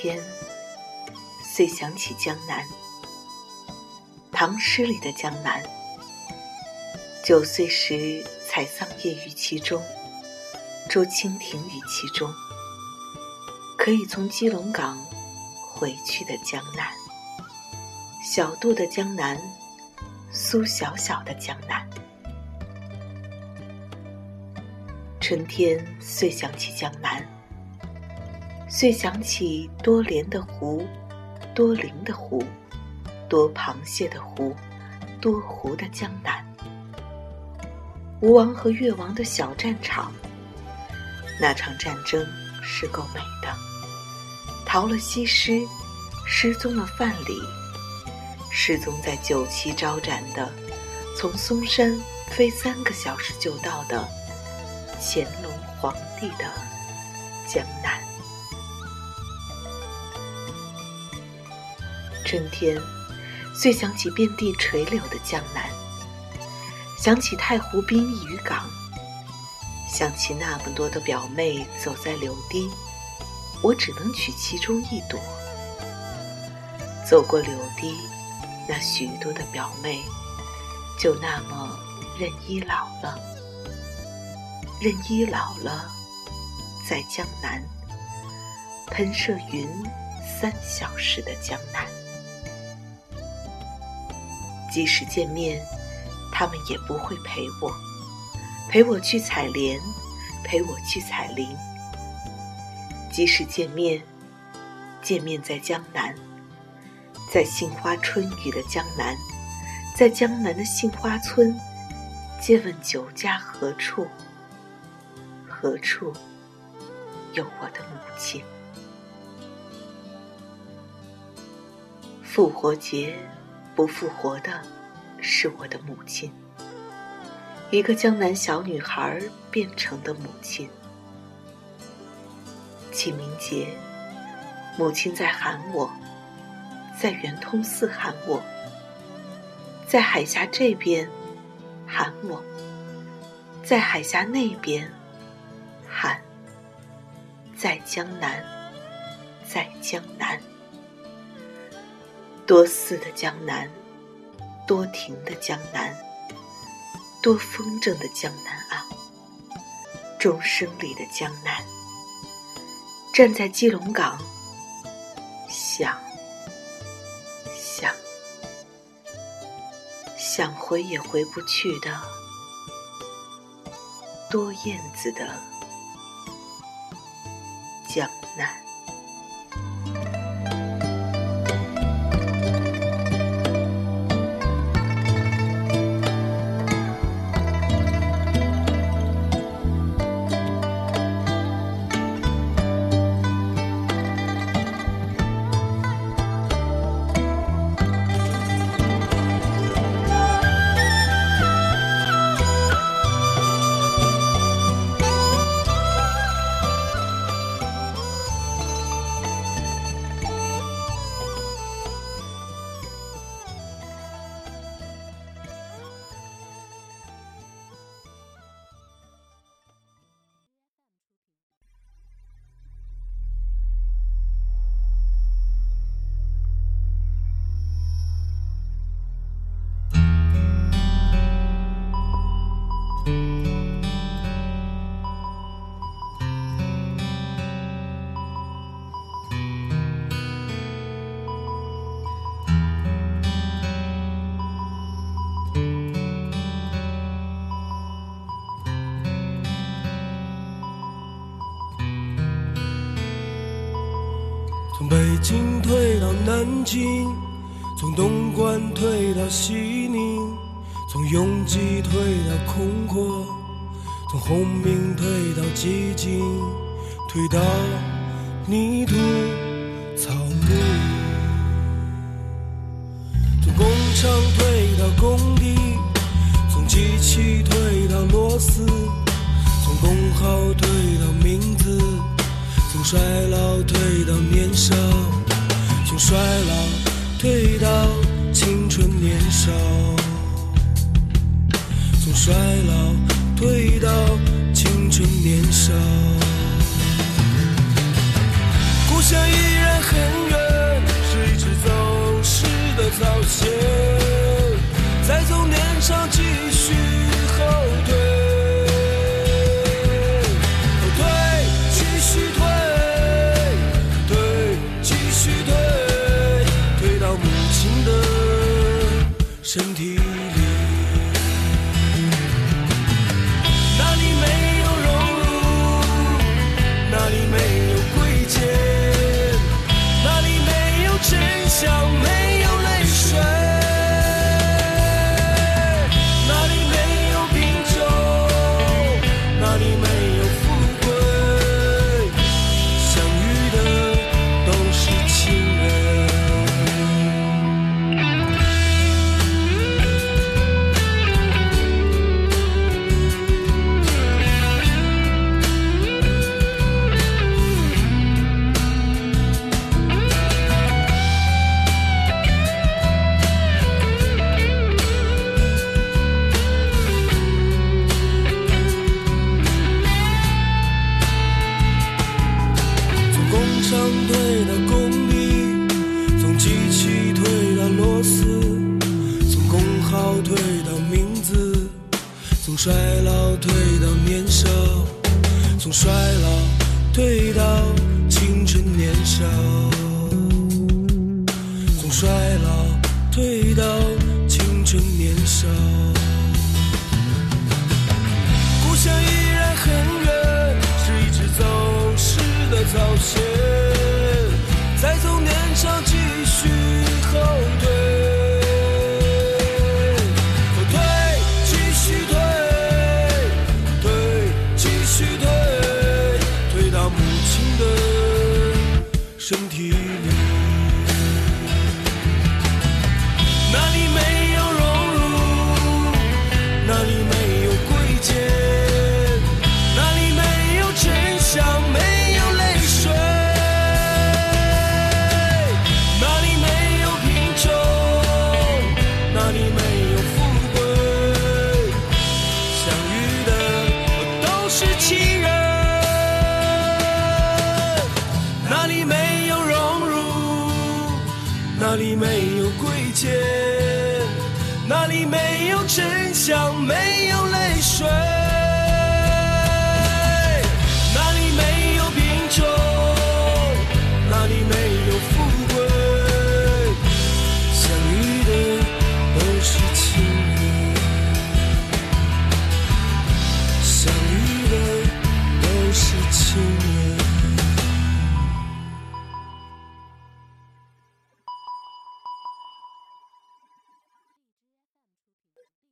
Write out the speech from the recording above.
天，遂想起江南。唐诗里的江南，九岁时采桑叶于其中，捉蜻蜓于其中。可以从基隆港回去的江南，小渡的江南，苏小小的江南。春天，遂想起江南，遂想起多莲的湖，多灵的湖。多螃蟹的湖，多湖的江南。吴王和越王的小战场，那场战争是够美的。逃了西施，失踪了范蠡，失踪在酒旗招展的，从嵩山飞三个小时就到的乾隆皇帝的江南。春天。遂想起遍地垂柳的江南，想起太湖滨渔港，想起那么多的表妹走在柳堤，我只能取其中一朵。走过柳堤，那许多的表妹，就那么任依老了，任依老了，在江南喷射云三小时的江南。即使见面，他们也不会陪我，陪我去采莲，陪我去采菱。即使见面，见面在江南，在杏花春雨的江南，在江南的杏花村，借问酒家何处？何处有我的母亲？复活节。不复活的，是我的母亲，一个江南小女孩变成的母亲。清明节，母亲在喊我，在圆通寺喊我，在海峡这边喊我，在海峡那边喊，在江南，在江南。多寺的江南，多亭的江南，多风筝的江南啊！钟声里的江南，站在基隆港，想，想，想回也回不去的多燕子的江南。从北京退到南京，从东莞退到西宁，从拥挤退到空阔，从轰鸣退到寂静，退到泥土草木。从工厂退到工地，从机器退到螺丝，从工号退到。从衰老退到年少，从衰老退到青春年少，从衰老退到青春年少，故乡依然很远，是一只走失的草鞋。身体。上退到工地，从机器退到螺丝，从工号退到名字，从衰老退到年少，从衰老退到青春年少，从衰老退到青春年少。故乡依然很远，是一只走失的草鞋。体谅像没有泪水。